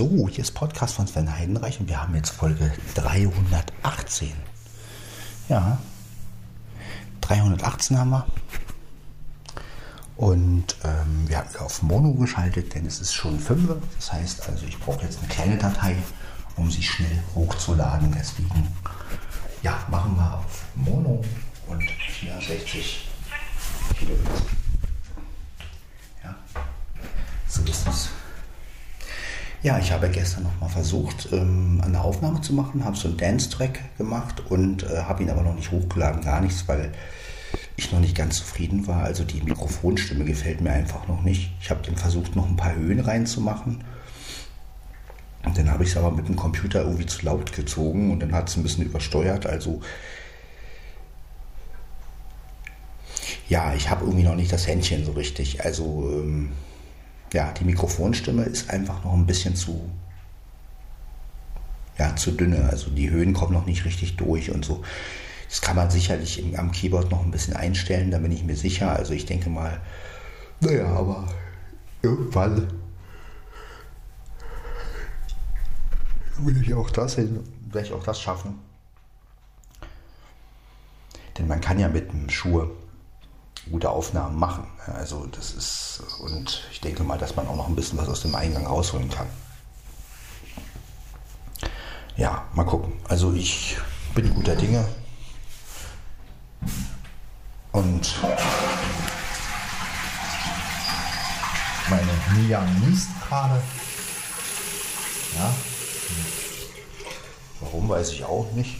So, hier ist Podcast von Sven Heidenreich und wir haben jetzt Folge 318. Ja, 318 haben wir. Und ähm, wir haben auf Mono geschaltet, denn es ist schon 5. Das heißt also, ich brauche jetzt eine kleine Datei, um sie schnell hochzuladen. Deswegen, ja, machen wir auf Mono und 64 Kilobit. Ja, so ist es. Ja, ich habe gestern noch mal versucht, ähm, eine Aufnahme zu machen, habe so einen Dance-Track gemacht und äh, habe ihn aber noch nicht hochgeladen, gar nichts, weil ich noch nicht ganz zufrieden war. Also die Mikrofonstimme gefällt mir einfach noch nicht. Ich habe dann versucht, noch ein paar Höhen reinzumachen. Und dann habe ich es aber mit dem Computer irgendwie zu laut gezogen und dann hat es ein bisschen übersteuert. Also ja, ich habe irgendwie noch nicht das Händchen so richtig. Also ähm, ja, die Mikrofonstimme ist einfach noch ein bisschen zu, ja, zu dünne. Also die Höhen kommen noch nicht richtig durch und so. Das kann man sicherlich im, am Keyboard noch ein bisschen einstellen, da bin ich mir sicher. Also ich denke mal, naja, aber irgendwann will ich auch das hin, werde ich auch das schaffen. Denn man kann ja mit dem Schuhe gute Aufnahmen machen. Also das ist, und ich denke mal, dass man auch noch ein bisschen was aus dem Eingang rausholen kann. Ja, mal gucken. Also ich bin guter Dinge. Und meine Mia niest gerade. Ja. Warum weiß ich auch nicht.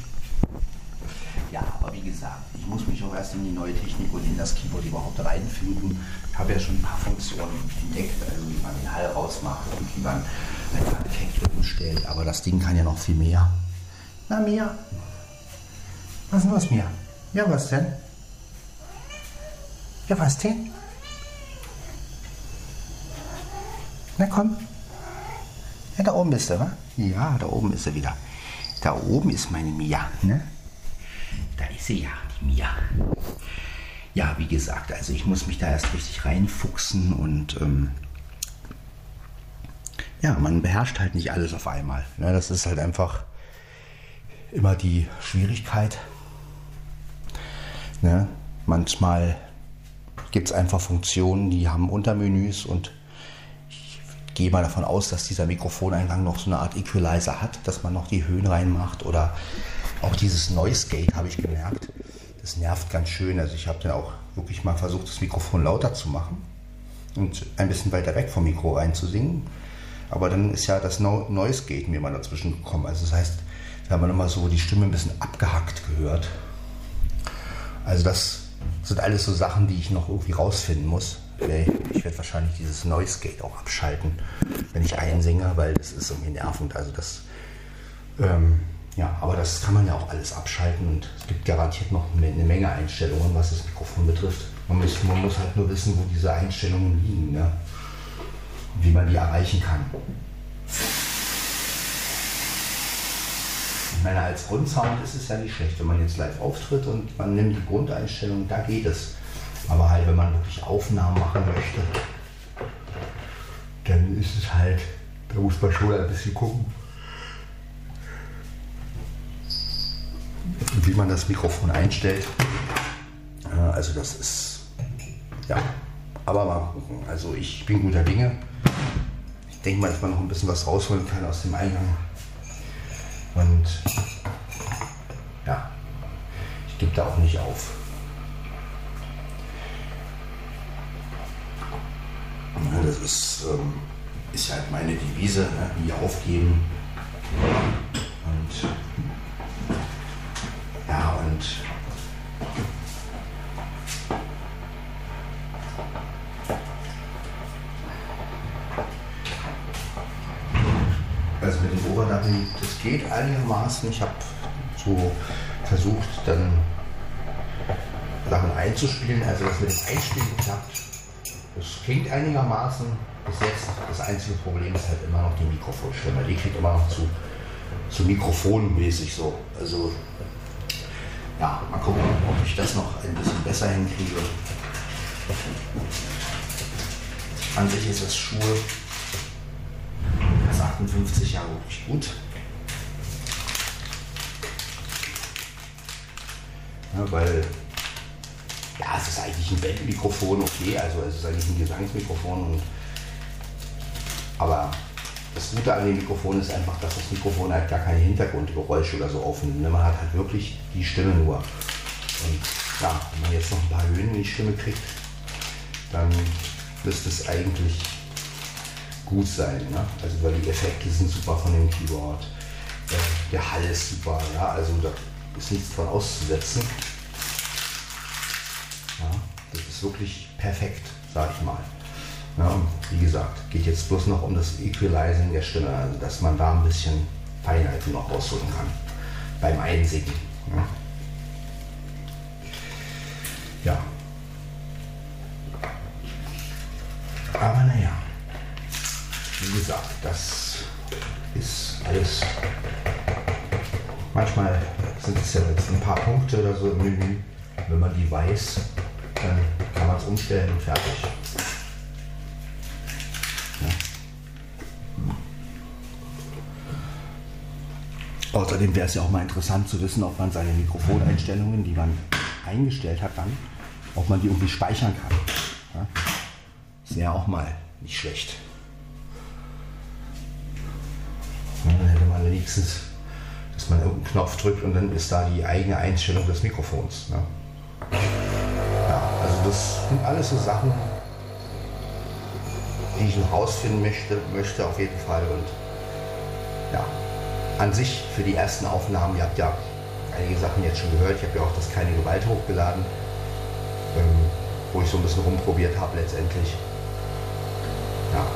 Ja, aber wie gesagt, ich muss mich auch erst in die neue Technik und in das Keyboard überhaupt reinfinden. Ich habe ja schon ein paar Funktionen entdeckt, also wie man den Hall rausmacht und wie man ein Effekte umstellt. Aber das Ding kann ja noch viel mehr. Na, Mia? Was ist los, Mia? Ja, was denn? Ja, was denn? Na komm. Ja, da oben bist du, wa? Ja, da oben ist sie wieder. Da oben ist meine Mia, ne? Da ist sie ja, die Mia. Ja, wie gesagt, also ich muss mich da erst richtig reinfuchsen und ähm, ja, man beherrscht halt nicht alles auf einmal. Ne? Das ist halt einfach immer die Schwierigkeit. Ne? Manchmal gibt es einfach Funktionen, die haben Untermenüs und ich gehe mal davon aus, dass dieser Mikrofoneingang noch so eine Art Equalizer hat, dass man noch die Höhen reinmacht oder auch dieses Noise Gate habe ich gemerkt. Das nervt ganz schön. Also ich habe dann auch wirklich mal versucht, das Mikrofon lauter zu machen und ein bisschen weiter weg vom Mikro reinzusingen. Aber dann ist ja das no Noise Gate mir mal dazwischen gekommen. Also das heißt, da hat man immer so die Stimme ein bisschen abgehackt gehört. Also das sind alles so Sachen, die ich noch irgendwie rausfinden muss. Ich werde wahrscheinlich dieses Noise Gate auch abschalten, wenn ich einsinge, weil das ist irgendwie nervend. Also das ähm, ja, aber das kann man ja auch alles abschalten und es gibt garantiert noch eine Menge Einstellungen, was das Mikrofon betrifft. Man muss, man muss halt nur wissen, wo diese Einstellungen liegen, ne? wie man die erreichen kann. Ich meine, als Grundsound ist es ja nicht schlecht, wenn man jetzt live auftritt und man nimmt die Grundeinstellungen, da geht es. Aber halt, wenn man wirklich Aufnahmen machen möchte, dann ist es halt, da muss man schon ein bisschen gucken wie man das Mikrofon einstellt. Also das ist, ja, aber mal gucken. Also ich bin guter Dinge. Ich denke mal, dass man noch ein bisschen was rausholen kann aus dem Eingang. Und ja, ich gebe da auch nicht auf. Das ist, ähm, ist halt meine Devise, ne? nie aufgeben. Und und also mit dem Overdubben, das geht einigermaßen. Ich habe so versucht, dann Sachen einzuspielen, also das mit dem Einspielen klappt. Das klingt einigermaßen bis jetzt. Das einzige Problem ist halt immer noch die Mikrofonstimme. Die klingt immer noch zu, zu mikrofonmäßig so. Also ja, mal gucken, ob ich das noch ein bisschen besser hinkriege. An sich ist das Schuhe. Da sagt 58 Jahre wirklich gut. Ja, weil, ja, es ist eigentlich ein Bandmikrofon, okay, also es ist eigentlich ein Gesangsmikrofon. Und, aber das Gute an dem Mikrofon ist einfach, dass das Mikrofon halt gar keine Hintergrundgeräusche oder so aufnimmt. Ne? Man hat halt wirklich die Stimme nur. Und ja, wenn man jetzt noch ein paar Höhen in die Stimme kriegt, dann müsste es eigentlich gut sein. Ne? Also weil die Effekte sind super von dem Keyboard. Der Hall ist super, ja, also da ist nichts dran auszusetzen. Ja, das ist wirklich perfekt, sag ich mal. Ja, wie gesagt, geht jetzt bloß noch um das Equalizing der Stimme, also dass man da ein bisschen Feinheiten noch rausholen kann beim Einsingen. Ja. ja. Aber naja, wie gesagt, das ist alles. Manchmal sind es ja jetzt ein paar Punkte oder so im Menü. Wenn man die weiß, dann kann man es umstellen und fertig. Außerdem wäre es ja auch mal interessant zu wissen, ob man seine Mikrofoneinstellungen, die man eingestellt hat, dann, ob man die irgendwie speichern kann. Ja? Ist ja auch mal nicht schlecht. Und dann hätte man wenigstens, dass man irgendeinen Knopf drückt und dann ist da die eigene Einstellung des Mikrofons. Ne? Ja, also das sind alles so Sachen, die ich noch rausfinden möchte, möchte auf jeden Fall. Und ja, an sich für die ersten Aufnahmen, ihr habt ja einige Sachen jetzt schon gehört, ich habe ja auch das keine Gewalt hochgeladen, ähm, wo ich so ein bisschen rumprobiert habe letztendlich. Ja,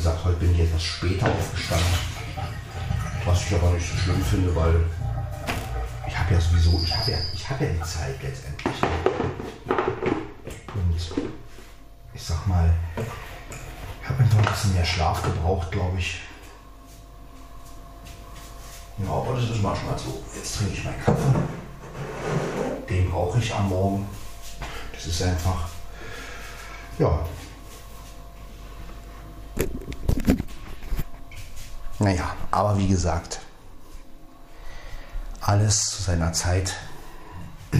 gesagt, heute bin ich etwas später aufgestanden. Was ich aber nicht so schlimm finde, weil ich habe ja sowieso, ich habe ja, ich habe ja die Zeit letztendlich. Und ich sag mal, ich habe einfach ein bisschen mehr Schlaf gebraucht, glaube ich. Ja, aber das ist manchmal so. Jetzt trinke ich meinen Kaffee. Den brauche ich am Morgen. Das ist einfach, ja, Naja, aber wie gesagt, alles zu seiner Zeit.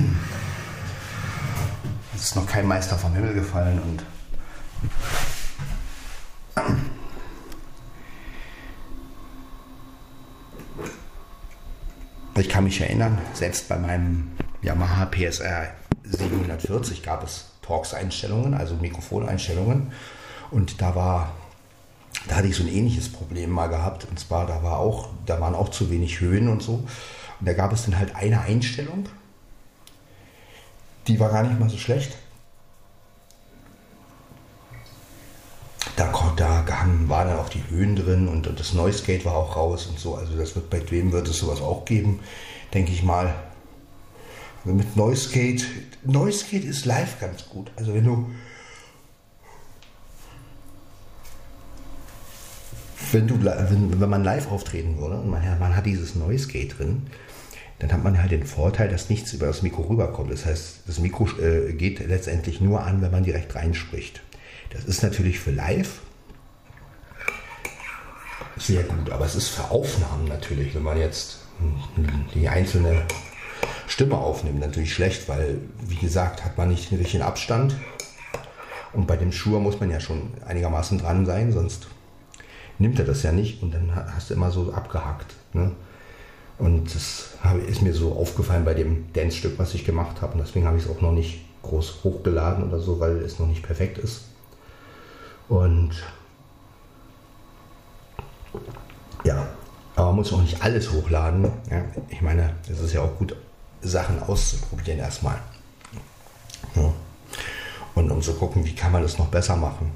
Es ist noch kein Meister vom Himmel gefallen und ich kann mich erinnern, selbst bei meinem Yamaha PSR 740 gab es Talks-Einstellungen, also Mikrofoneinstellungen. Und da war da hatte ich so ein ähnliches Problem mal gehabt. Und zwar, da war auch, da waren auch zu wenig Höhen und so. Und da gab es dann halt eine Einstellung, die war gar nicht mal so schlecht. Da, da waren dann auch die Höhen drin und, das Noise Gate war auch raus und so. Also das wird bei wem wird es sowas auch geben, denke ich mal. Also mit Noise Gate, Noise Gate ist live ganz gut. Also wenn du wenn, du, wenn, wenn man live auftreten würde und man, man hat dieses Noise Gate drin, dann hat man halt den Vorteil, dass nichts über das Mikro rüberkommt. Das heißt, das Mikro äh, geht letztendlich nur an, wenn man direkt reinspricht. Das ist natürlich für live sehr gut, aber es ist für Aufnahmen natürlich, wenn man jetzt die einzelne Stimme aufnimmt, natürlich schlecht, weil, wie gesagt, hat man nicht den richtigen Abstand. Und bei dem Schuhe muss man ja schon einigermaßen dran sein, sonst nimmt er das ja nicht und dann hast du immer so abgehackt. Ne? Und das ist mir so aufgefallen bei dem Dance-Stück, was ich gemacht habe. Und deswegen habe ich es auch noch nicht groß hochgeladen oder so, weil es noch nicht perfekt ist. Und ja, aber man muss auch nicht alles hochladen. Ja? Ich meine, es ist ja auch gut, Sachen auszuprobieren erstmal. Ja. Und um zu gucken, wie kann man das noch besser machen.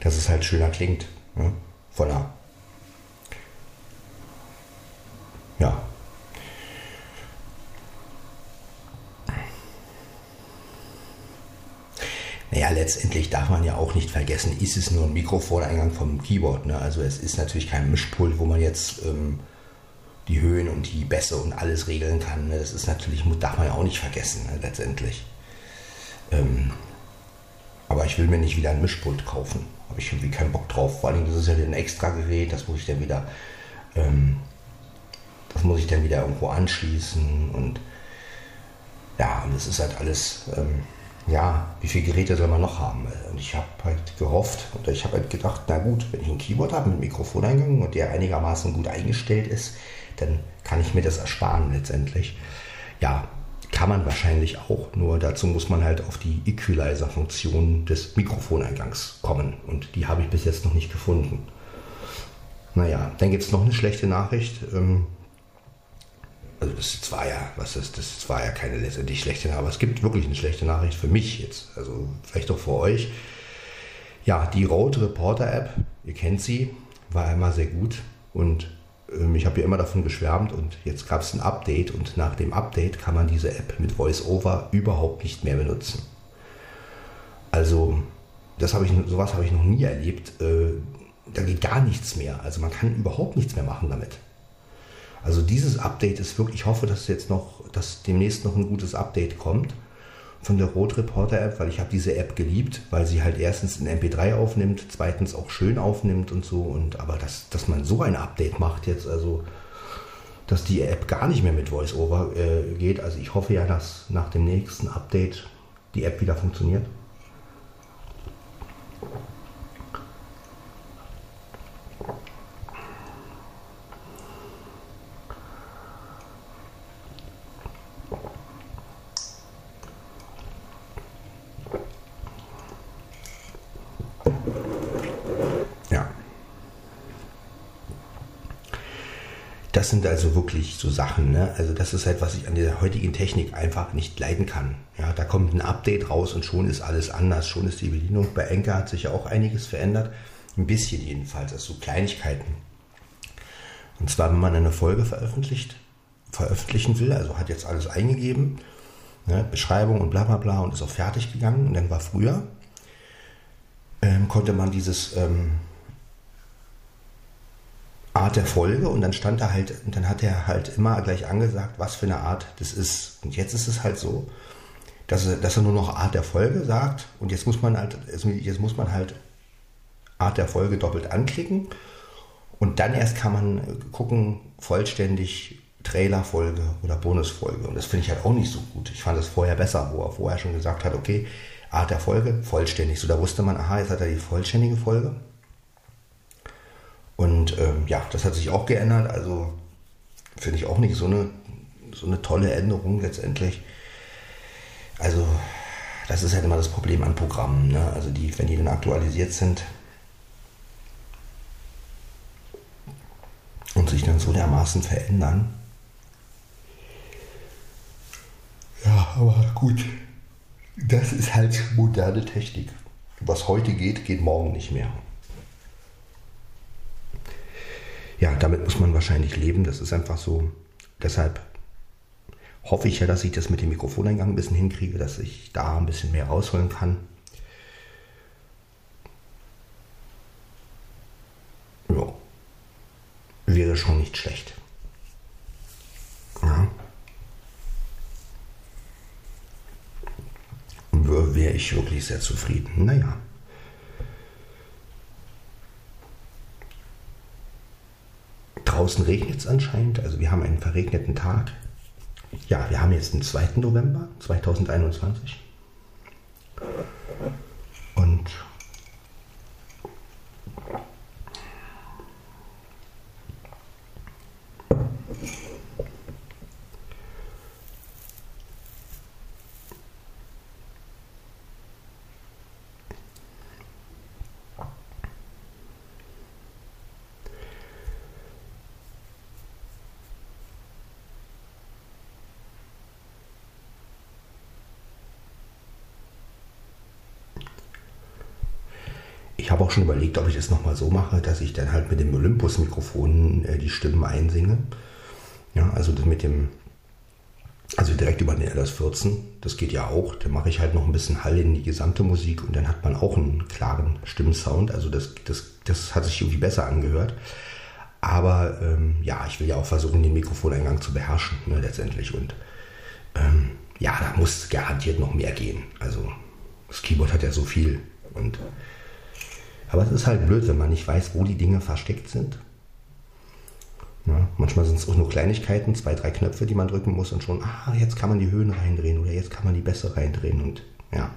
Dass es halt schöner klingt. Ja, voilà. ja. Naja, letztendlich darf man ja auch nicht vergessen, ist es nur ein Mikrofoneingang vom Keyboard. Ne? Also es ist natürlich kein Mischpult, wo man jetzt ähm, die Höhen und die Bässe und alles regeln kann. Ne? Das ist natürlich, darf man ja auch nicht vergessen, ne? letztendlich. Ähm, aber ich will mir nicht wieder ein Mischpult kaufen. Habe ich irgendwie keinen Bock drauf. Vor allem, das ist ja ein extra Gerät, das muss ich dann wieder, ähm, das muss ich dann wieder irgendwo anschließen und ja, und das ist halt alles, ähm, ja, wie viele Geräte soll man noch haben? Und ich habe halt gehofft oder ich habe halt gedacht, na gut, wenn ich ein Keyboard habe mit Mikrofoneingang und der einigermaßen gut eingestellt ist, dann kann ich mir das ersparen letztendlich. Ja, kann man wahrscheinlich auch, nur dazu muss man halt auf die Equalizer-Funktion des Mikrofoneingangs kommen und die habe ich bis jetzt noch nicht gefunden. Naja, dann gibt es noch eine schlechte Nachricht. Ähm, also das war ja, was ist, das war ja keine letztendlich schlechte Nachricht, aber es gibt wirklich eine schlechte Nachricht für mich jetzt, also vielleicht auch für euch. Ja, die Road Reporter App, ihr kennt sie, war einmal sehr gut und ich habe ja immer davon geschwärmt und jetzt gab es ein Update und nach dem Update kann man diese App mit VoiceOver überhaupt nicht mehr benutzen. Also, das habe ich, sowas habe ich noch nie erlebt. Äh, da geht gar nichts mehr. Also man kann überhaupt nichts mehr machen damit. Also dieses Update ist wirklich, ich hoffe, dass jetzt noch, dass demnächst noch ein gutes Update kommt von der Rot Reporter App, weil ich habe diese App geliebt, weil sie halt erstens in MP3 aufnimmt, zweitens auch schön aufnimmt und so. Und aber dass, dass man so ein Update macht jetzt, also dass die App gar nicht mehr mit VoiceOver äh, geht. Also ich hoffe ja, dass nach dem nächsten Update die App wieder funktioniert. Das sind also wirklich so Sachen. Ne? Also das ist halt, was ich an der heutigen Technik einfach nicht leiden kann. Ja, da kommt ein Update raus und schon ist alles anders. Schon ist die Bedienung. Bei Enker hat sich ja auch einiges verändert. Ein bisschen jedenfalls, also so Kleinigkeiten. Und zwar, wenn man eine Folge veröffentlicht, veröffentlichen will, also hat jetzt alles eingegeben, ne, Beschreibung und bla bla bla und ist auch fertig gegangen. Und dann war früher, ähm, konnte man dieses ähm, Art der Folge und dann stand da halt, und dann hat er halt immer gleich angesagt, was für eine Art das ist. Und jetzt ist es halt so, dass er, dass er nur noch Art der Folge sagt und jetzt muss man halt, jetzt muss man halt Art der Folge doppelt anklicken und dann erst kann man gucken, vollständig Trailerfolge oder Bonusfolge. Und das finde ich halt auch nicht so gut. Ich fand es vorher besser, wo er vorher schon gesagt hat, okay, Art der Folge, vollständig. So, da wusste man, aha, jetzt hat er die vollständige Folge. Und ähm, ja, das hat sich auch geändert. Also finde ich auch nicht so eine, so eine tolle Änderung letztendlich. Also das ist halt immer das Problem an Programmen. Ne? Also die, wenn die dann aktualisiert sind und sich dann so dermaßen verändern. Ja, aber gut. Das ist halt moderne Technik. Was heute geht, geht morgen nicht mehr ja, damit muss man wahrscheinlich leben. Das ist einfach so. Deshalb hoffe ich ja, dass ich das mit dem Mikrofoneingang ein bisschen hinkriege, dass ich da ein bisschen mehr rausholen kann. Ja, wäre schon nicht schlecht. Ja. Wäre ich wirklich sehr zufrieden. Naja. Draußen regnet es anscheinend, also wir haben einen verregneten Tag. Ja, wir haben jetzt den 2. November 2021. Und Ich habe auch schon überlegt, ob ich das nochmal so mache, dass ich dann halt mit dem Olympus-Mikrofon äh, die Stimmen einsinge. Ja, also mit dem, also direkt über den LS14, das geht ja auch. Da mache ich halt noch ein bisschen Hall in die gesamte Musik und dann hat man auch einen klaren Stimmsound. Also das, das, das hat sich irgendwie besser angehört. Aber ähm, ja, ich will ja auch versuchen, den Mikrofoneingang zu beherrschen, ne, letztendlich. Und ähm, ja, da muss garantiert noch mehr gehen. Also das Keyboard hat ja so viel. Und, aber es ist halt blöd, wenn man nicht weiß, wo die Dinge versteckt sind. Ja, manchmal sind es auch nur Kleinigkeiten, zwei, drei Knöpfe, die man drücken muss und schon, ah, jetzt kann man die Höhen reindrehen oder jetzt kann man die Bässe reindrehen und ja.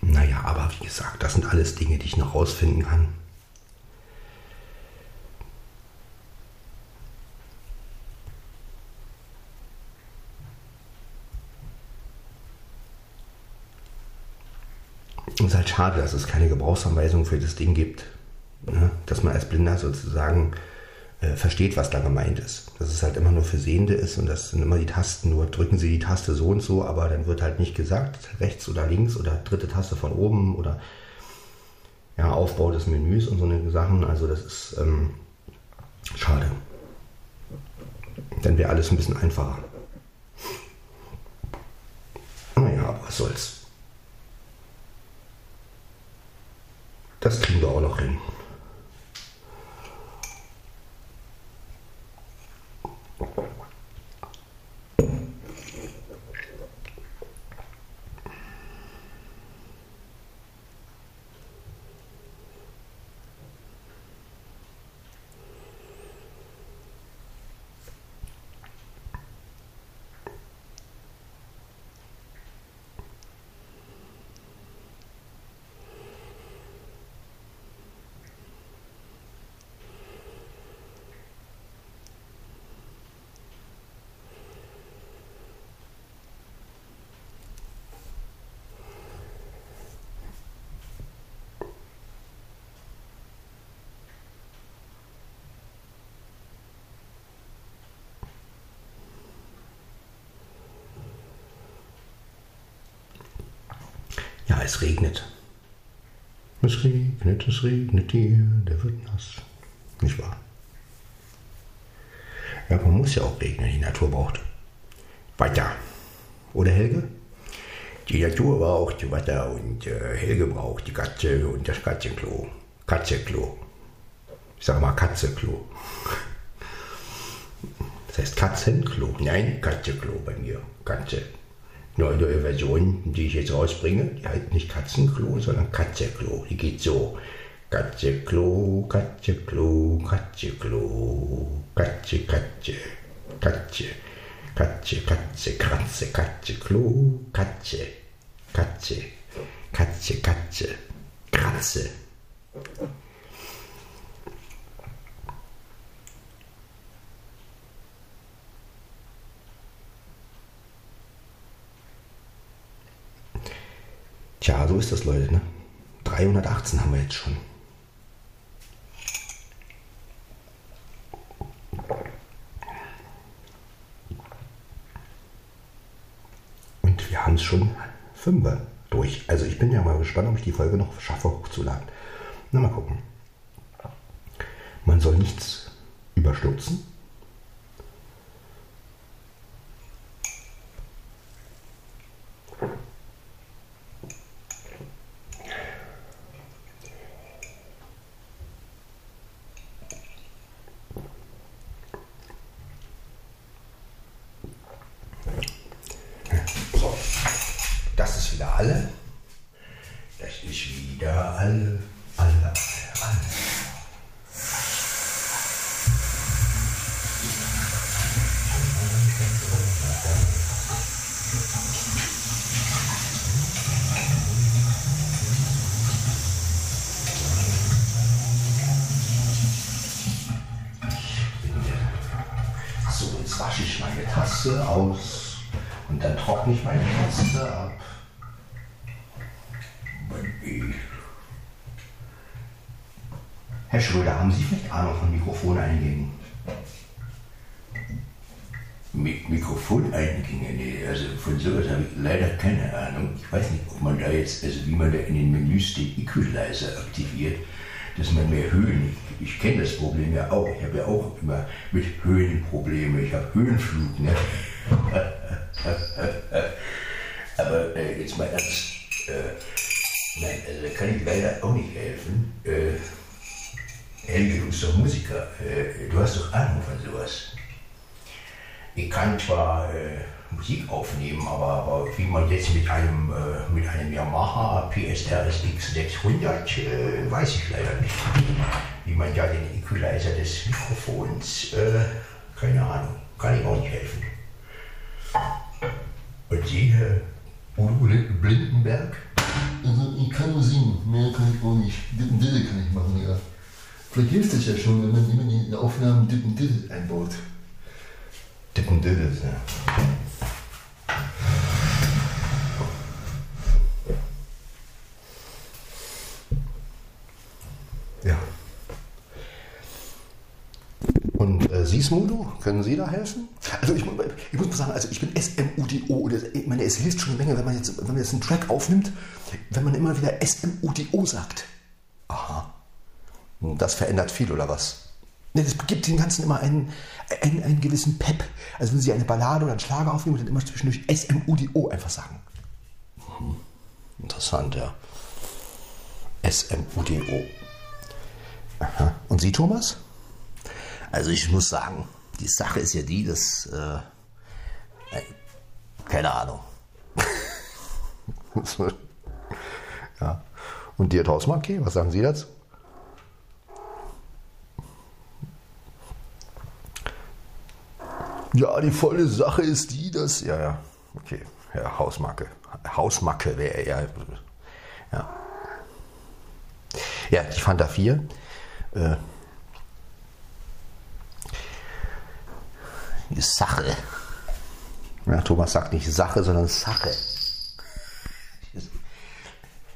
Naja, aber wie gesagt, das sind alles Dinge, die ich noch rausfinden kann. Es ist halt schade, dass es keine Gebrauchsanweisung für das Ding gibt. Ne? Dass man als Blinder sozusagen äh, versteht, was da gemeint ist. Dass es halt immer nur für Sehende ist und das sind immer die Tasten, nur drücken sie die Taste so und so, aber dann wird halt nicht gesagt, rechts oder links oder dritte Taste von oben oder ja, Aufbau des Menüs und so eine Sachen. Also das ist ähm, schade. Dann wäre alles ein bisschen einfacher. Naja, aber was soll's. Das kriegen wir auch noch hin. Ja, es regnet. Es regnet, es regnet hier, der wird nass. Nicht wahr? Ja, man muss ja auch regnen, die Natur braucht Weiter. Oder Helge? Die Natur braucht Wasser und äh, Helge braucht die Katze und das Katzenklo. Katzeklo. Ich sage mal Katzeklo. Das heißt Katzenklo. Nein, Katzeklo bei mir. Katze neue Version, die ich jetzt rausbringe, die heißt nicht Katzenklo, sondern Katzeklo. Die geht so. Katzeklo, Katzeklo, Katze, Katze, Katze, Katze, Katze, Katze, Katze, Klo, Katze, Katze, Katze, Katze, Tja, so ist das, Leute. Ne? 318 haben wir jetzt schon. Und wir haben es schon fünf durch. Also ich bin ja mal gespannt, ob ich die Folge noch schaffe hochzuladen. Na, mal gucken. Man soll nichts überstürzen. Alle? haben Sie vielleicht Ahnung von Mikrofoneingängen? Mit Mikrofoneinhängen, nee, also von sowas habe ich leider keine Ahnung. Ich weiß nicht, ob man da jetzt, also wie man da in den Menüs den Equalizer aktiviert, dass man mehr Höhen, ich, ich kenne das Problem ja auch, ich habe ja auch immer mit Höhen Probleme, ich habe Höhenflug, ne? Aber äh, jetzt mal ernst, äh, nein, also da kann ich leider auch nicht helfen. Äh, Helge, du bist doch Musiker, äh, du hast doch Ahnung von sowas. Ich kann zwar äh, Musik aufnehmen, aber, aber, wie man jetzt mit einem, äh, mit einem Yamaha PSR SX 600, äh, weiß ich leider nicht. Wie man ja den Equalizer des Mikrofons, äh, keine Ahnung, kann ich auch nicht helfen. Und Sie, Herr Blindenberg? Also ich kann nur singen, mehr kann ich auch nicht. Dippen Diddle kann ich machen, ja. Hilft es ja schon, wenn man immer in den Aufnahmen Dippen Diddle einbaut. Dippen Diddle, ja. Ja. Und äh, Sie, Smudo, können Sie da helfen? Also ich, ich muss mal sagen, also ich bin SMUDO ich meine, es hilft schon eine Menge, wenn man jetzt, wenn man jetzt einen Track aufnimmt, wenn man immer wieder SMUDO sagt. Aha. Das verändert viel, oder was? Das gibt dem Ganzen immer einen, einen, einen gewissen Pep. Also wenn Sie eine Ballade oder einen Schlager aufnehmen und dann immer zwischendurch SMUDO einfach sagen. Hm. Interessant, ja. SMUDO. Aha. Und Sie, Thomas? Also ich muss sagen, die Sache ist ja die, dass, äh, äh, keine Ahnung. ja. Und dir, Thorsten, okay, was sagen Sie dazu? Ja, die volle Sache ist die, dass. Ja, ja, okay. Ja, Hausmarke. Hausmacke wäre eher. Ja. Ja, die Fanta 4. Äh, Die Sache. ja, Thomas sagt nicht Sache, sondern Sache.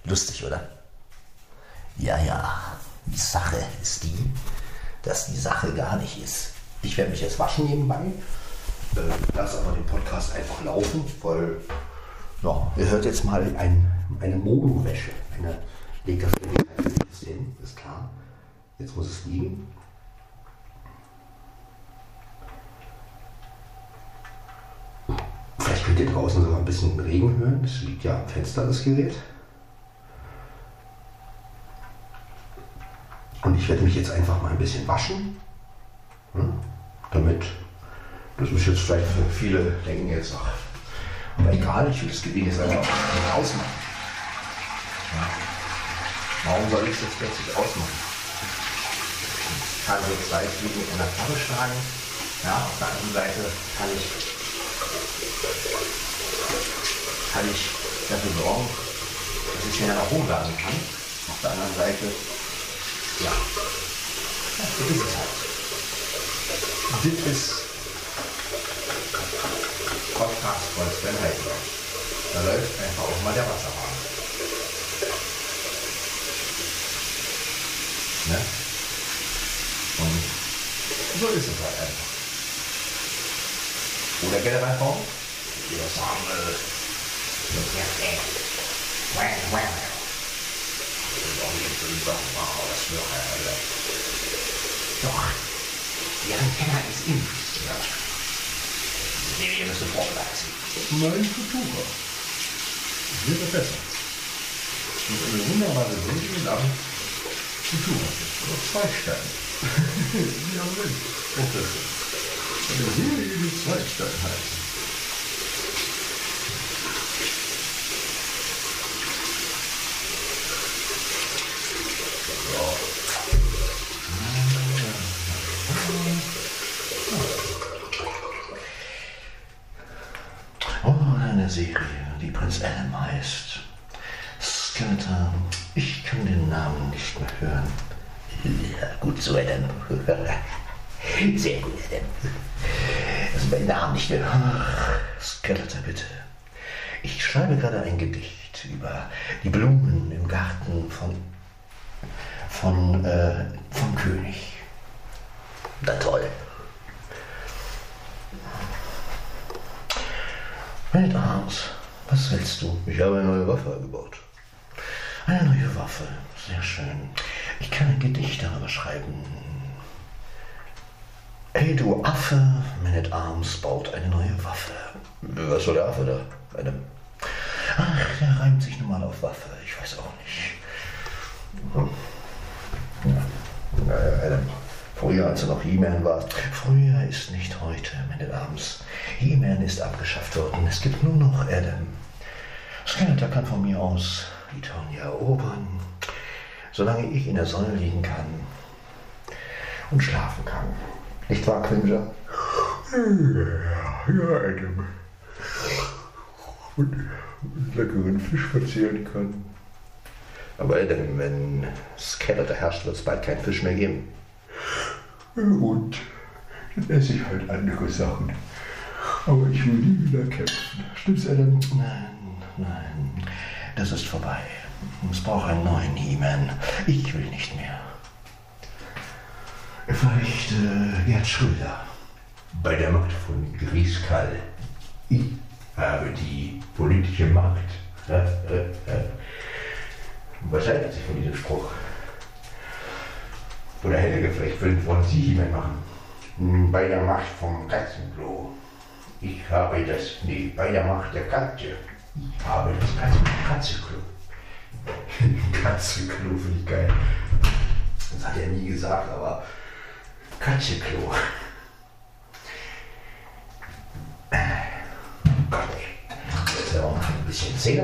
Lustig, oder? Ja, ja. Die Sache ist die, dass die Sache gar nicht ist. Ich werde mich jetzt waschen nebenbei. Äh, lass aber den Podcast einfach laufen, weil ja, ihr hört jetzt mal ein, eine Mono-Wäsche. Eine leckere Bisschen, ist klar. Jetzt muss es liegen. Vielleicht könnt ihr draußen sogar ein bisschen Regen hören. Es liegt ja am Fenster, das Gerät. Und ich werde mich jetzt einfach mal ein bisschen waschen. Hm? Damit, das ist jetzt vielleicht für viele denken jetzt auch. Aber egal, ich will das Ding jetzt einfach ausmachen. Ja. Warum soll ich es jetzt plötzlich ausmachen? Ich kann so zwei Fliegen in der Karre schlagen. Ja, auf der anderen Seite kann ich, kann ich dafür sorgen, dass ich schneller hochladen kann. Auf der anderen Seite, ja, so ist es halt. Das ist Podcast von Sven Heidler. Da läuft einfach auch mal der Wasserhahn. Ne? Und so ist es halt einfach. Oder generell Form? Wir sagen, ja, wow, wow. Das ist auch nicht so sagen, wow, das wird halt, äh, Doch, die Antenne ist in. Ja. Nee, ihr müsst vorblasen. Nein, Futura. Wäre besser. Und eine wunderbare Sendung namens Futura. Oder zwei Sterne. ja, Mensch. Professor. Eine Serie mit zwei Sternen heißt. Oh, Serie, die Prinz Adam heißt. Skeletor. Ich kann den Namen nicht mehr hören. Ja, gut so, Adam. Sehr gut, Adam. Also meinen Namen nicht mehr. Skeletor, bitte. Ich schreibe gerade ein Gedicht über die Blumen im Garten von, von, äh, vom König. Na toll. Welt Arms, was willst du? Ich habe eine neue Waffe gebaut. Eine neue Waffe, sehr schön. Ich kann ein Gedicht darüber schreiben. Hey du Affe, Man at Arms baut eine neue Waffe. Was soll der Affe da? Eine Ach, der reimt sich nun mal auf Waffe, ich weiß auch nicht. Naja, Adam. Früher, als er noch He-Man war. Früher ist nicht heute, at Arms. He-Man ist abgeschafft worden, es gibt nur noch Adam. Skeletor kann von mir aus die Tony erobern, solange ich in der Sonne liegen kann und schlafen kann. Nicht wahr, Cringer? Ja, Adam. Und leckeren Fisch verzehren kann. Aber Adam, wenn Skeletor herrscht, wird es bald keinen Fisch mehr geben. Und dann esse ich halt andere Sachen. Aber ich will nie wieder kämpfen. Stimmt's, Adam? Nein, nein, das ist vorbei. Es braucht einen neuen He-Man. Ich will nicht mehr. Vielleicht äh, Gerd Schröder. Bei der Macht von Grieskall. Ich habe die politische Macht. Was halten Sie von diesem Spruch? Oder Helge, vielleicht wollen wollen Sie jemand machen. Hm, Bei der Macht vom Katzenklo. Ich habe das, nee, bei der Macht der Katze. Ich habe das Katze, Katzenklo. Katzenklo finde ich geil. Das hat er nie gesagt, aber Katzenklo. Gott, jetzt auch noch ein bisschen Zähne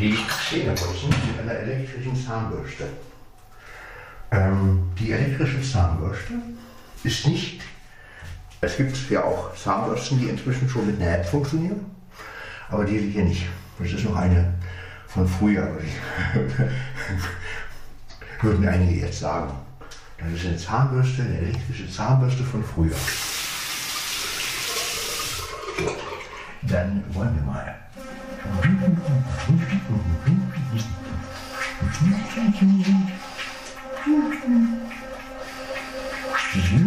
Die Zähne putzen mit einer elektrischen Zahnbürste. Ähm, die elektrische Zahnbürste ist nicht. Es gibt ja auch Zahnbürsten, die inzwischen schon mit einer App funktionieren, aber die hier nicht. Das ist noch eine von früher, würde ich- würden einige jetzt sagen. Das ist eine Zahnbürste, eine elektrische Zahnbürste von früher. Dann wollen wir mal. Mm-hmm.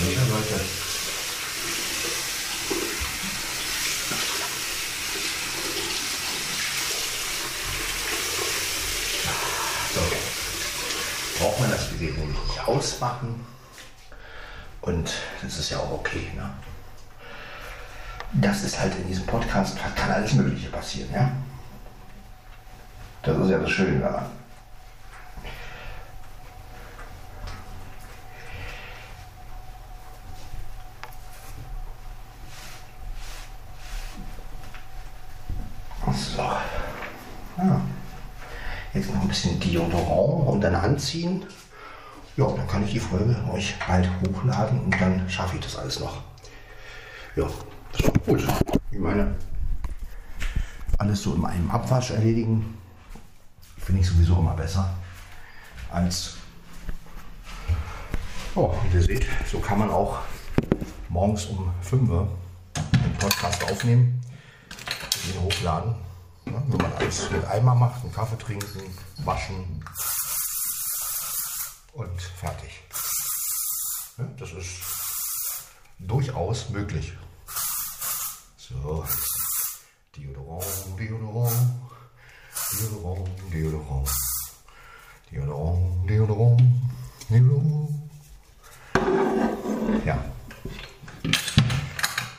Ja, Leute. So. Braucht man das Gerät nicht ausmachen. Und das ist ja auch okay, ne? das ist halt in diesem Podcast, kann alles Mögliche passieren, ja? Das ist ja das Schöne daran. So. Ja. Jetzt noch ein bisschen Deodorant und dann anziehen. Ja, dann kann ich die Folge euch bald hochladen und dann schaffe ich das alles noch. Ja, das war gut. Ich meine, alles so in einem Abwasch erledigen, finde ich sowieso immer besser als. Oh, und ihr seht, so kann man auch morgens um 5 Uhr den Podcast aufnehmen, ihn hochladen. Ja, wenn man alles mit Eimer macht, einen Kaffee trinken, waschen und fertig. Ja, das ist durchaus möglich. So, Deodorant, Deodorant, Deodorant, Deodorant, Deodorant, Deodorant, Deodorant. Ja,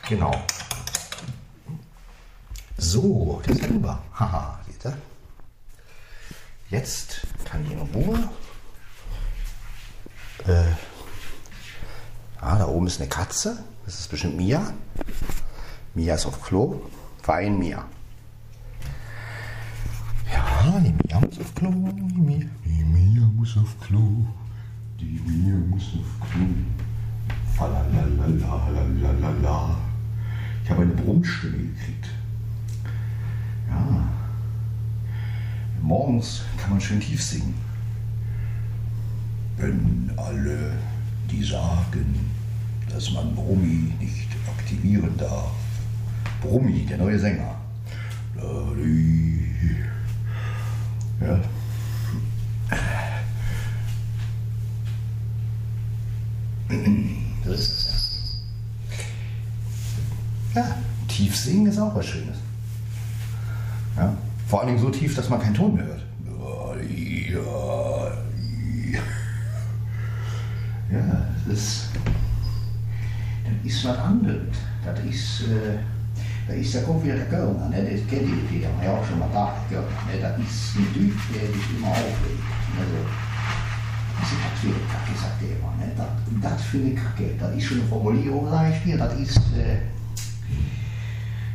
genau. So, das ist super. Haha, seht ihr? Jetzt kann ich in Ruhe. Äh, ah, da oben ist eine Katze. Das ist bestimmt Mia. Mia ist auf Klo. Wein Mia. Ja, die Mia muss auf Klo. Die Mia, die Mia muss auf Klo. Die Mia muss auf Klo. Falalalalala. Ich habe eine Brummstimme gekriegt. Ja. Morgens kann man schön tief singen. Wenn alle, die sagen, dass man Brummi nicht aktivieren darf. Brummi, der neue Sänger. Ja. Das ist es ja. Tief singen ist auch was Schönes. Ja. Vor allen Dingen so tief, dass man keinen Ton mehr hört. Ja, das ist, das ist was anderes. Das ist, äh, das ist, da kommt wieder der Kölner, ne? das kennt ihr, die haben ja auch schon mal da gehört. Ne? Das ist ein Typ, der sich immer aufregt. Also, das ist das für eine Kacke, sagt er immer. Ne? Das, das für eine Kacke, das ist schon eine Formulierung, sag ich dir, das ist, äh,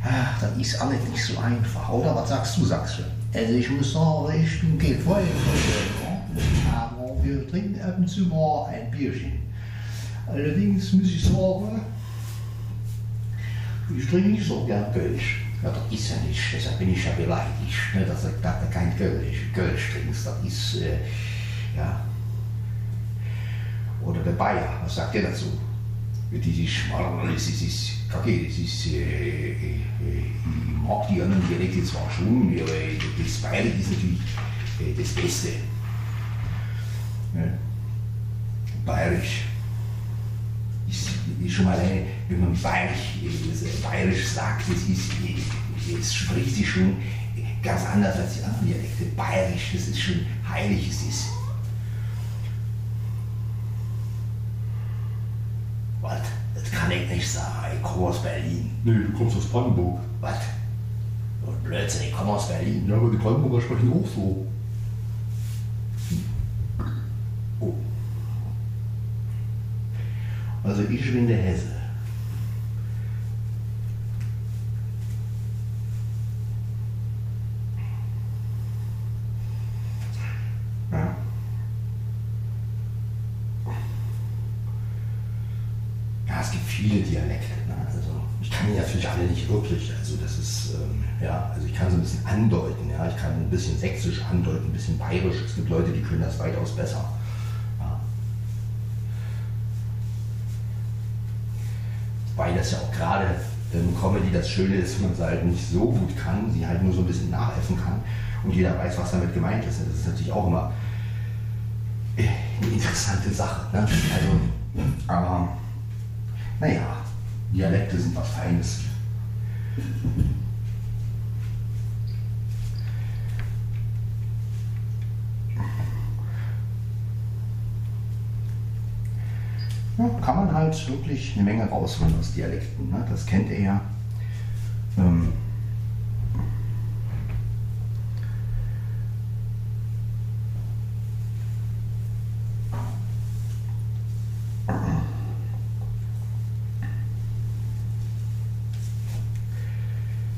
ach, das ist alles nicht so einfach. Oder was sagst du, sagst du? Also ich muss sagen, ich bin Freund von aber wir trinken ab und zu mal ein Bierchen. Allerdings muss ich sagen, ich trinke nicht so gern Kölsch. Ja, das ist ja nicht, deshalb bin ich ja beleidigt, ne, dass da kein Kölsch, Kölsch trinkst. Das ist, äh, ja. Oder der Bayer, was sagt der dazu? Das ist, das ist, ist kacke, das ist, äh, äh, ich mag die anderen Dialekte zwar schon, aber das Bayerische ist natürlich äh, das Beste. Ne? Bayerisch ist, ist schon mal eine, wenn man bayerisch, bayerisch sagt, das ist, es spricht sich schon ganz anders als die anderen Dialekte. Bayerisch, das ist schon heilig, es ist. Was? Das kann ich nicht sagen. Ich komme aus Berlin. Nee, du kommst aus Brandenburg. Was? Blödsinn, ich komme aus Berlin. Ja, aber die Brandenburger sprechen auch so. Oh. Also ich bin der Hesse. Ja. Ja, es gibt viele Dialekte. Ne? Also ich kann die natürlich alle nicht wirklich. Also das ist, ähm, ja, also ich kann so ein bisschen andeuten. Ja? Ich kann ein bisschen sächsisch andeuten, ein bisschen bayerisch. Es gibt Leute, die können das weitaus besser. Ja. Weil das ja auch gerade im Comedy das Schöne ist, man es halt nicht so gut kann, sie halt nur so ein bisschen nachhelfen kann und jeder weiß, was damit gemeint ist. Das ist natürlich auch immer äh, eine interessante Sache. Ne? Also, aber naja, Dialekte sind was Feines. Ja, kann man halt wirklich eine Menge rausholen aus Dialekten. Ne? Das kennt ihr ja. Ähm,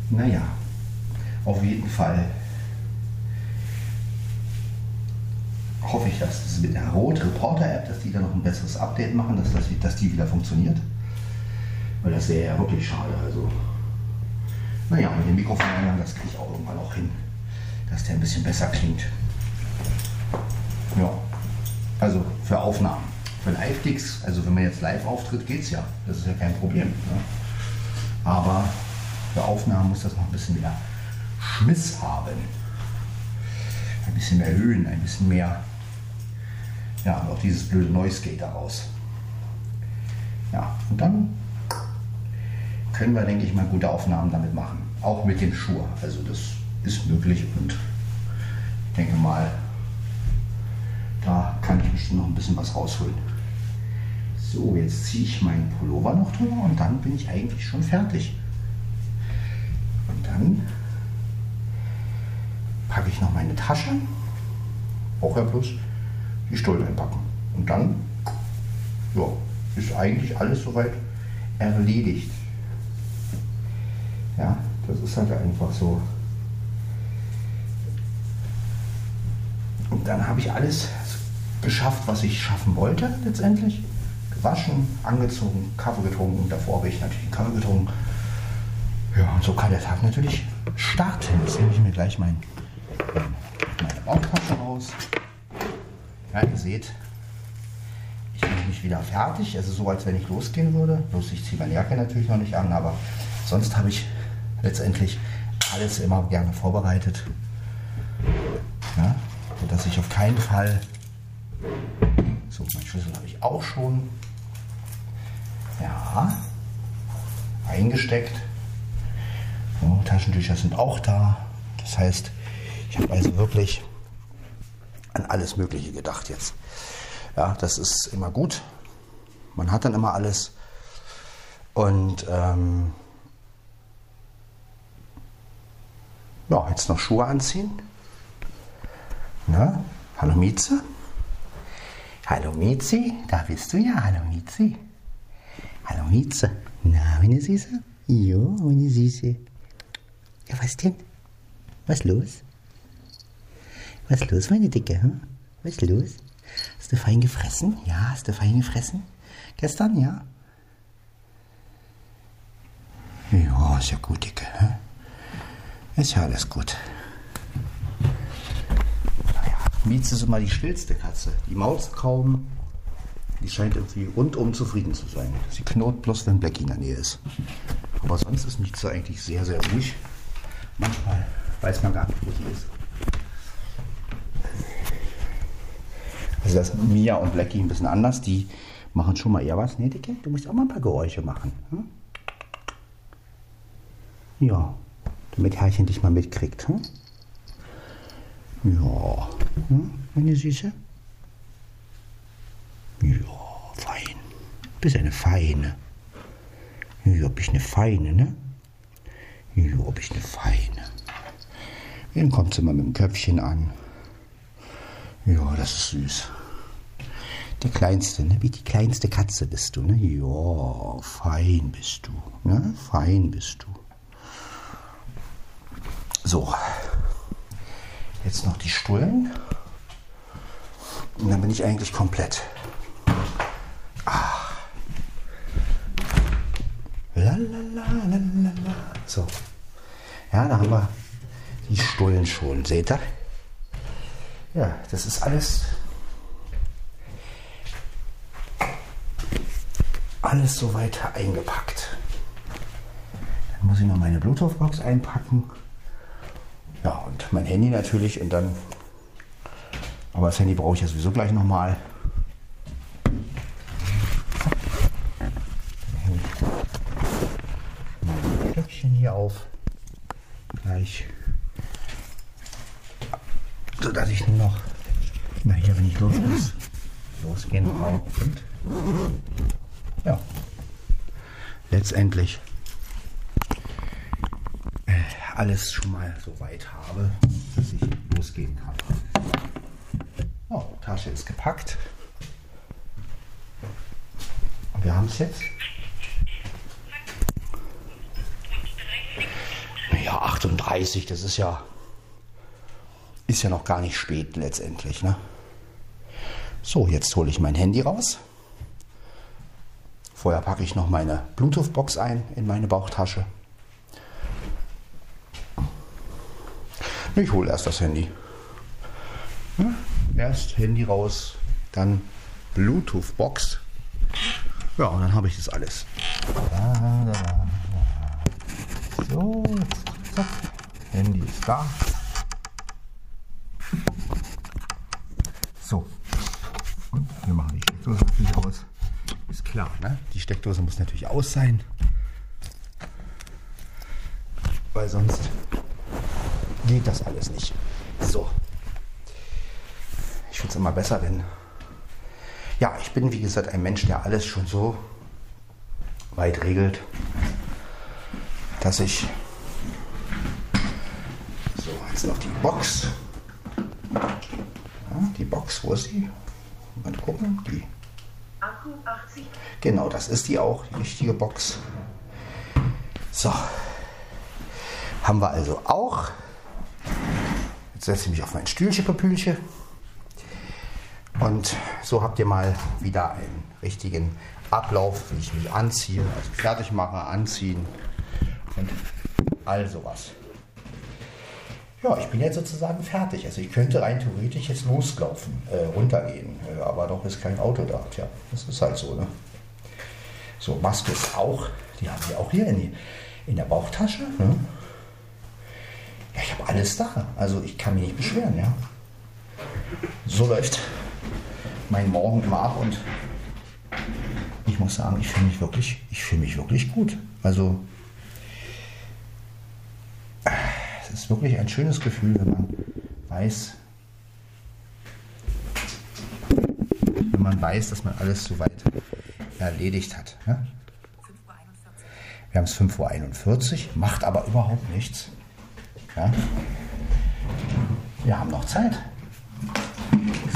Naja, auf jeden Fall hoffe ich, dass das mit der Rot Reporter App, dass die da noch ein besseres Update machen, dass, das, dass die wieder funktioniert. Weil das wäre ja wirklich schade. Also, naja, mit dem Mikrofoneingang, das kriege ich auch irgendwann auch hin, dass der ein bisschen besser klingt. Ja, also für Aufnahmen. Für Live-Dicks, also wenn man jetzt live auftritt, geht's ja. Das ist ja kein Problem. Ne? Aber für Aufnahmen muss das noch ein bisschen mehr Schmiss haben. Ein bisschen mehr Höhen, ein bisschen mehr. Ja, und auch dieses blöde Noise Gate daraus. Ja, und dann können wir, denke ich mal, gute Aufnahmen damit machen. Auch mit dem Schuh. Also das ist möglich und ich denke mal, da kann ich bestimmt noch ein bisschen was rausholen. So, jetzt ziehe ich meinen Pullover noch drüber und dann bin ich eigentlich schon fertig. Dann packe ich noch meine Tasche. Auch ja bloß die Stullen einpacken. Und dann ja, ist eigentlich alles soweit erledigt. Ja, das ist halt einfach so. Und dann habe ich alles geschafft, was ich schaffen wollte letztendlich. Gewaschen, angezogen, Kaffee getrunken. Davor habe ich natürlich Kaffee getrunken. Ja, und so kann der Tag natürlich starten. Jetzt nehme ich mir gleich mein, meine Bauchtasche raus. Ja, ihr seht, ich bin mich wieder fertig. Also so, als wenn ich losgehen würde. Bloß ich ziehe meine Jacke natürlich noch nicht an, aber sonst habe ich letztendlich alles immer gerne vorbereitet. Ja, sodass ich auf keinen Fall. So, mein Schlüssel habe ich auch schon. Ja, eingesteckt. So, Taschentücher sind auch da. Das heißt, ich habe also wirklich an alles Mögliche gedacht jetzt. Ja, das ist immer gut. Man hat dann immer alles. Und ähm, ja, jetzt noch Schuhe anziehen. Na, hallo Mieze. Hallo Miezi, da bist du ja. Hallo Miezi. Hallo Mieze. Na, meine Süße? Jo, meine Süße. Ja, was denn? Was los? Was los, meine Dicke? Hm? Was los? Hast du fein gefressen? Ja, hast du fein gefressen? Gestern, ja? Ja, ist ja gut, Dicke. Hm? Ist ja alles gut. Naja, Mietz ist immer die stillste Katze. Die Maus kaum. Die scheint irgendwie rundum zufrieden zu sein. Sie knurrt bloß, wenn Blackie in der Nähe ist. Aber sonst ist Mietze eigentlich sehr, sehr ruhig. Manchmal weiß man gar nicht, wo sie ist. Also das Mia und Blackie ein bisschen anders. Die machen schon mal eher was. Nee, Dicke, du musst auch mal ein paar Geräusche machen. Hm? Ja, damit Herrchen dich mal mitkriegt. Hm? Ja, hm? meine Süße? Ja, fein. Bist eine Feine. Ja, bist eine Feine, ne? Ja, bist eine Feine. Dann kommt sie mal mit dem Köpfchen an. Ja, das ist süß. Die kleinste, ne? Wie die kleinste Katze bist du, ne? Ja, fein bist du, ne? Fein bist du. So. Jetzt noch die Stullen. Und dann bin ich eigentlich komplett. Ah. Lalalala. So. Ja, da haben wir die Stullen schon. Seht ihr? Ja, das ist alles. Alles soweit eingepackt. Dann muss ich noch meine Bluetooth-Box einpacken. Ja, und mein Handy natürlich und dann. Aber das Handy brauche ich ja sowieso gleich nochmal. Mein Stöckchen hier auf. Gleich. So dass ich nur noch. Na hier, wenn ich los muss. Losgehen brauche. Und. Ja. Letztendlich alles schon mal so weit habe, dass ich losgehen kann. Oh, Tasche ist gepackt. Wir haben es jetzt. Ja, 38, das ist ja ist ja noch gar nicht spät letztendlich. Ne? So, jetzt hole ich mein Handy raus. Vorher packe ich noch meine Bluetooth-Box ein in meine Bauchtasche. Ich hole erst das Handy. Erst Handy raus, dann Bluetooth-Box. Ja, und dann habe ich das alles. So, jetzt zack. Handy ist da. So. Und wir machen die Steckdose natürlich aus. Klar, ne? die Steckdose muss natürlich aus sein. Weil sonst geht das alles nicht. So. Ich finde es immer besser, wenn. Ja, ich bin wie gesagt ein Mensch, der alles schon so weit regelt, dass ich. So, jetzt noch die Box. Ja, die Box, wo ist die? Mal gucken. Die. Akku 80. Genau, das ist die auch, die richtige Box. So. Haben wir also auch. Jetzt setze ich mich auf mein Stühlchen, Papülchen. Und so habt ihr mal wieder einen richtigen Ablauf, wie ich mich anziehe, also fertig mache, anziehen und all sowas. Ja, ich bin jetzt sozusagen fertig. Also ich könnte rein theoretisch jetzt loslaufen, äh, runtergehen, äh, aber doch ist kein Auto da. Tja, das ist halt so, ne? So, Maske ist auch, die haben wir auch hier in, die, in der Bauchtasche. Ne? Ja, ich habe alles da. Also ich kann mich nicht beschweren, ja. So läuft mein Morgen immer ab und ich muss sagen, ich fühle mich wirklich, ich fühle mich wirklich gut. Also es ist wirklich ein schönes Gefühl, wenn man weiß, wenn man weiß, dass man alles soweit erledigt hat. Ja? Wir haben es 5.41 Uhr, macht aber überhaupt nichts. Ja? Wir haben noch Zeit.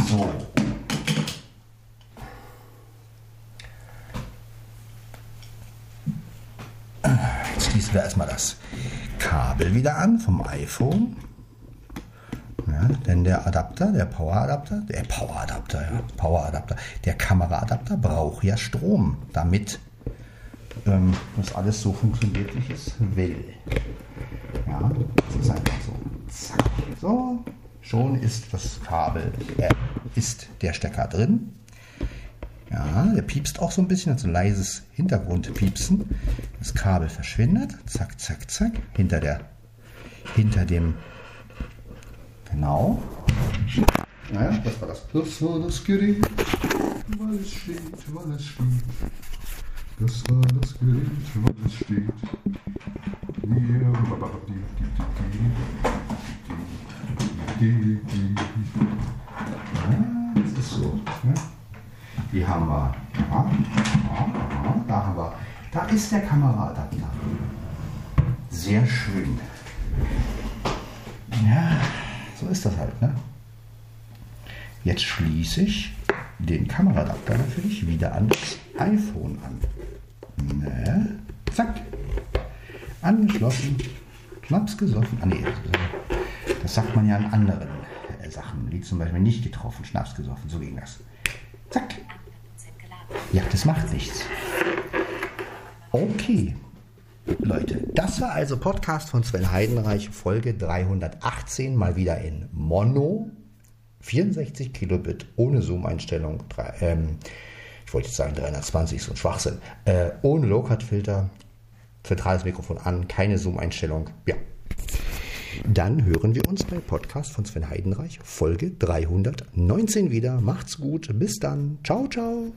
So. Jetzt schließen wir erstmal das Kabel wieder an vom iPhone. Ja, denn der Adapter, der Poweradapter, der Poweradapter, ja, Poweradapter, der Kameraadapter braucht ja Strom, damit ähm, das alles so funktioniert, wie ich es will. Ja, das ist einfach so. Zack. So, schon ist das Kabel, äh, ist der Stecker drin. Ja, der piepst auch so ein bisschen, hat so ein leises Hintergrundpiepsen. Das Kabel verschwindet. Zack, zack, zack. Hinter der, hinter dem, genau. Naja, das war das. Das war das Gerät, weil es steht, weil es steht. Das war das Gerät, weil es steht. Ja, das ist so. Ne? Die haben wir. Ja, ja, da haben wir. Da ist der Kameraadapter. Sehr schön. Ja, so ist das halt, ne? Jetzt schließe ich den Kameraadapter natürlich wieder an das iPhone an. Ne? Zack. Angeschlossen. Schnaps gesoffen. Ah, nee, das sagt man ja an anderen Sachen. Wie zum Beispiel nicht getroffen, Schnaps gesoffen. So ging das. Zack. Ja, das macht nichts. Okay. Leute, das war also Podcast von Sven Heidenreich, Folge 318, mal wieder in Mono. 64 Kilobit ohne Zoom-Einstellung. Ähm, ich wollte jetzt sagen 320, so ein Schwachsinn. Äh, ohne Low-Cut-Filter, zentrales Mikrofon an, keine Zoom-Einstellung. Ja. Dann hören wir uns bei Podcast von Sven Heidenreich, Folge 319 wieder. Macht's gut, bis dann. Ciao, ciao.